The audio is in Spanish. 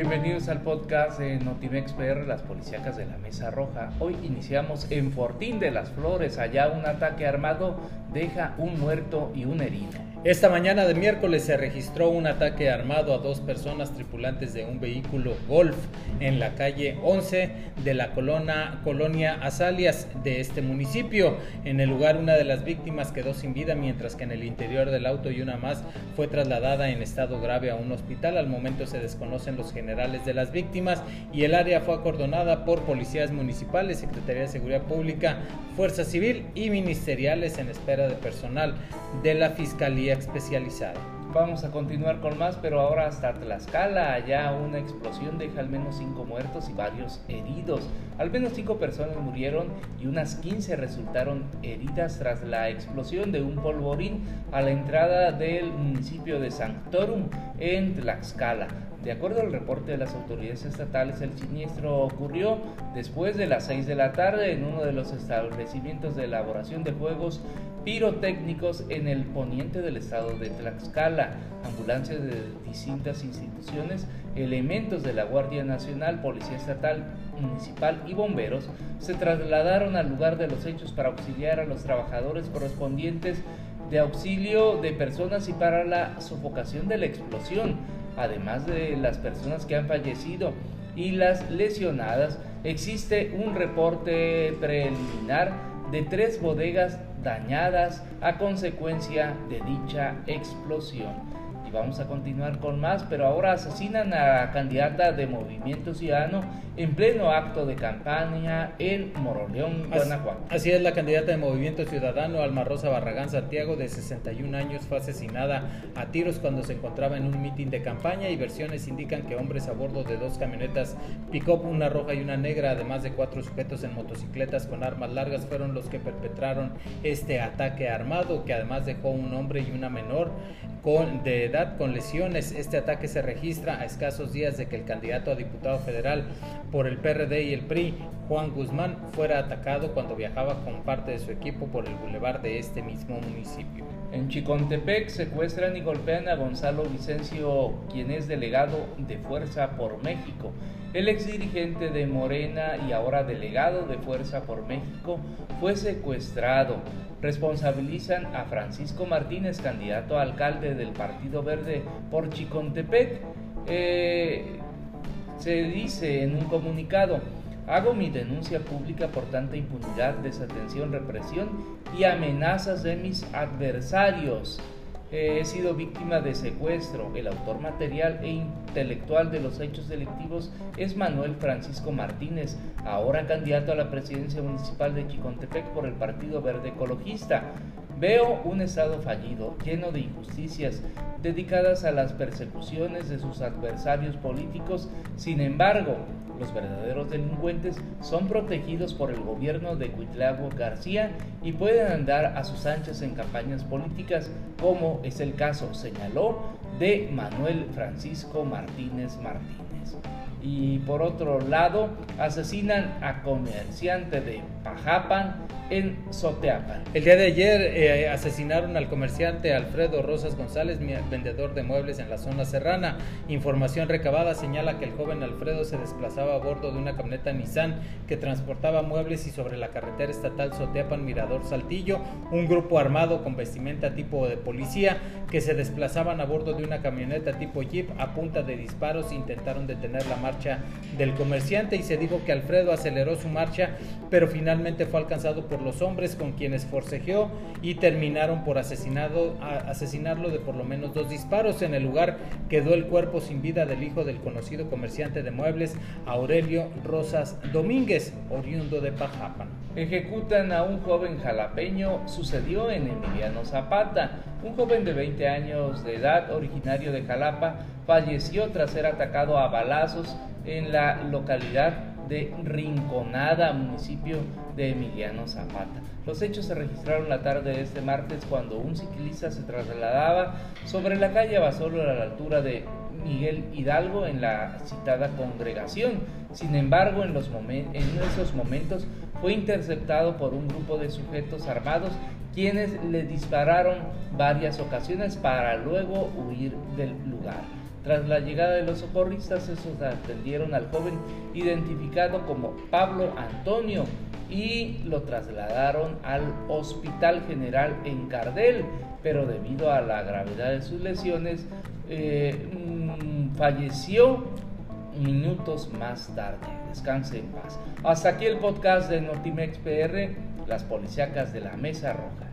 Bienvenidos al podcast de Notimex PR, las policíacas de la Mesa Roja. Hoy iniciamos en Fortín de las Flores. Allá un ataque armado deja un muerto y un herido. Esta mañana de miércoles se registró un ataque armado a dos personas tripulantes de un vehículo Golf en la calle 11 de la colonia, Azalias de este municipio. En el lugar una de las víctimas quedó sin vida mientras que en el interior del auto y una más fue trasladada en estado grave a un hospital. Al momento se desconocen los generales de las víctimas y el área fue acordonada por policías municipales, Secretaría de Seguridad Pública, Fuerza Civil y ministeriales en espera de personal de la Fiscalía especializada. Vamos a continuar con más, pero ahora hasta Tlaxcala. Allá una explosión deja al menos 5 muertos y varios heridos. Al menos 5 personas murieron y unas 15 resultaron heridas tras la explosión de un polvorín a la entrada del municipio de Sanctorum en Tlaxcala. De acuerdo al reporte de las autoridades estatales, el siniestro ocurrió después de las 6 de la tarde en uno de los establecimientos de elaboración de juegos pirotécnicos en el poniente del estado de Tlaxcala. Ambulancias de distintas instituciones, elementos de la Guardia Nacional, Policía Estatal, Municipal y bomberos se trasladaron al lugar de los hechos para auxiliar a los trabajadores correspondientes de auxilio de personas y para la sofocación de la explosión además de las personas que han fallecido y las lesionadas, existe un reporte preliminar de tres bodegas dañadas a consecuencia de dicha explosión. Y vamos a continuar con más, pero ahora asesinan a candidata de Movimiento Ciudadano en pleno acto de campaña en Moroleón, Guanajuato. Así es, la candidata de Movimiento Ciudadano, Alma Rosa Barragán Santiago, de 61 años, fue asesinada a tiros cuando se encontraba en un mitin de campaña y versiones indican que hombres a bordo de dos camionetas pick-up, una roja y una negra, además de cuatro sujetos en motocicletas con armas largas, fueron los que perpetraron este ataque armado que además dejó un hombre y una menor con, de edad con lesiones. Este ataque se registra a escasos días de que el candidato a diputado federal por el PRD y el PRI, Juan Guzmán, fuera atacado cuando viajaba con parte de su equipo por el bulevar de este mismo municipio. En Chicontepec secuestran y golpean a Gonzalo Vicencio, quien es delegado de Fuerza por México. El ex dirigente de Morena y ahora delegado de Fuerza por México fue secuestrado responsabilizan a Francisco Martínez, candidato a alcalde del Partido Verde por Chicontepec. Eh, se dice en un comunicado, hago mi denuncia pública por tanta impunidad, desatención, represión y amenazas de mis adversarios he sido víctima de secuestro. El autor material e intelectual de los hechos delictivos es Manuel Francisco Martínez, ahora candidato a la presidencia municipal de Chicontepec por el Partido Verde Ecologista. Veo un Estado fallido, lleno de injusticias, dedicadas a las persecuciones de sus adversarios políticos. Sin embargo, los verdaderos delincuentes son protegidos por el gobierno de Cuitlago García y pueden andar a sus anchas en campañas políticas, como es el caso, señaló, de Manuel Francisco Martínez Martínez. Y por otro lado, asesinan a comerciante de Pajapan en Soteapan. El día de ayer eh, asesinaron al comerciante Alfredo Rosas González, vendedor de muebles en la zona serrana. Información recabada señala que el joven Alfredo se desplazaba a bordo de una camioneta Nissan que transportaba muebles y sobre la carretera estatal Soteapan Mirador Saltillo, un grupo armado con vestimenta tipo de policía que se desplazaban a bordo de una camioneta tipo Jeep a punta de disparos intentaron detener la marcha del comerciante y se dijo que Alfredo aceleró su marcha, pero finalmente fue alcanzado por los hombres con quienes forcejeó y terminaron por asesinado, asesinarlo de por lo menos dos disparos. En el lugar quedó el cuerpo sin vida del hijo del conocido comerciante de muebles Aurelio Rosas Domínguez, oriundo de Pajapan. Ejecutan a un joven jalapeño, sucedió en Emiliano Zapata. Un joven de 20 años de edad, originario de Jalapa, falleció tras ser atacado a balazos en la localidad de Rinconada, municipio de Emiliano Zapata. Los hechos se registraron la tarde de este martes cuando un ciclista se trasladaba sobre la calle Basolo a la altura de Miguel Hidalgo en la citada congregación. Sin embargo, en, esos momentos fue interceptado por un grupo de sujetos armados quienes le dispararon varias ocasiones para luego huir del lugar. Tras la llegada de los socorristas, esos atendieron al joven identificado como Pablo Antonio y lo trasladaron al Hospital General en Cardel, pero debido a la gravedad de sus lesiones, eh, falleció minutos más tarde. Descanse en paz. Hasta aquí el podcast de Notimex PR, las policíacas de la Mesa Roja.